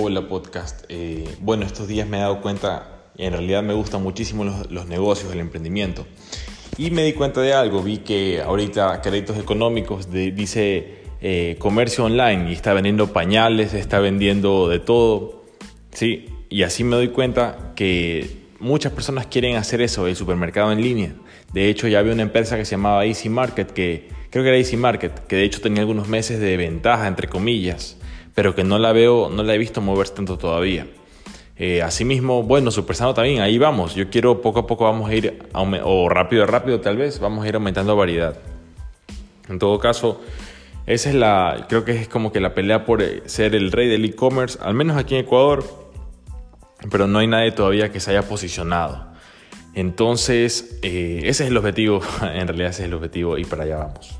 Hola podcast. Eh, bueno, estos días me he dado cuenta, en realidad me gustan muchísimo los, negocios, el emprendimiento. Y me di cuenta de algo, vi que ahorita créditos económicos dice eh, comercio online y está vendiendo pañales, está vendiendo de todo. Sí, y así me doy cuenta que muchas personas quieren hacer eso, el supermercado en línea. De hecho, ya había una empresa que se llamaba Easy Market, que creo que era Easy Market, que de hecho tenía algunos meses de ventaja, entre comillas pero que no la veo, no la he visto moverse tanto todavía. Eh, asimismo, bueno, Supersano también, ahí vamos. Yo quiero poco a poco vamos a ir, o rápido, rápido tal vez, vamos a ir aumentando variedad. En todo caso, esa es la, creo que es como que la pelea por eh, ser el rey del e-commerce, al menos aquí en Ecuador, pero no hay nadie todavía que se haya posicionado. Entonces, eh, ese es el objetivo, en realidad ese es el objetivo y para allá vamos.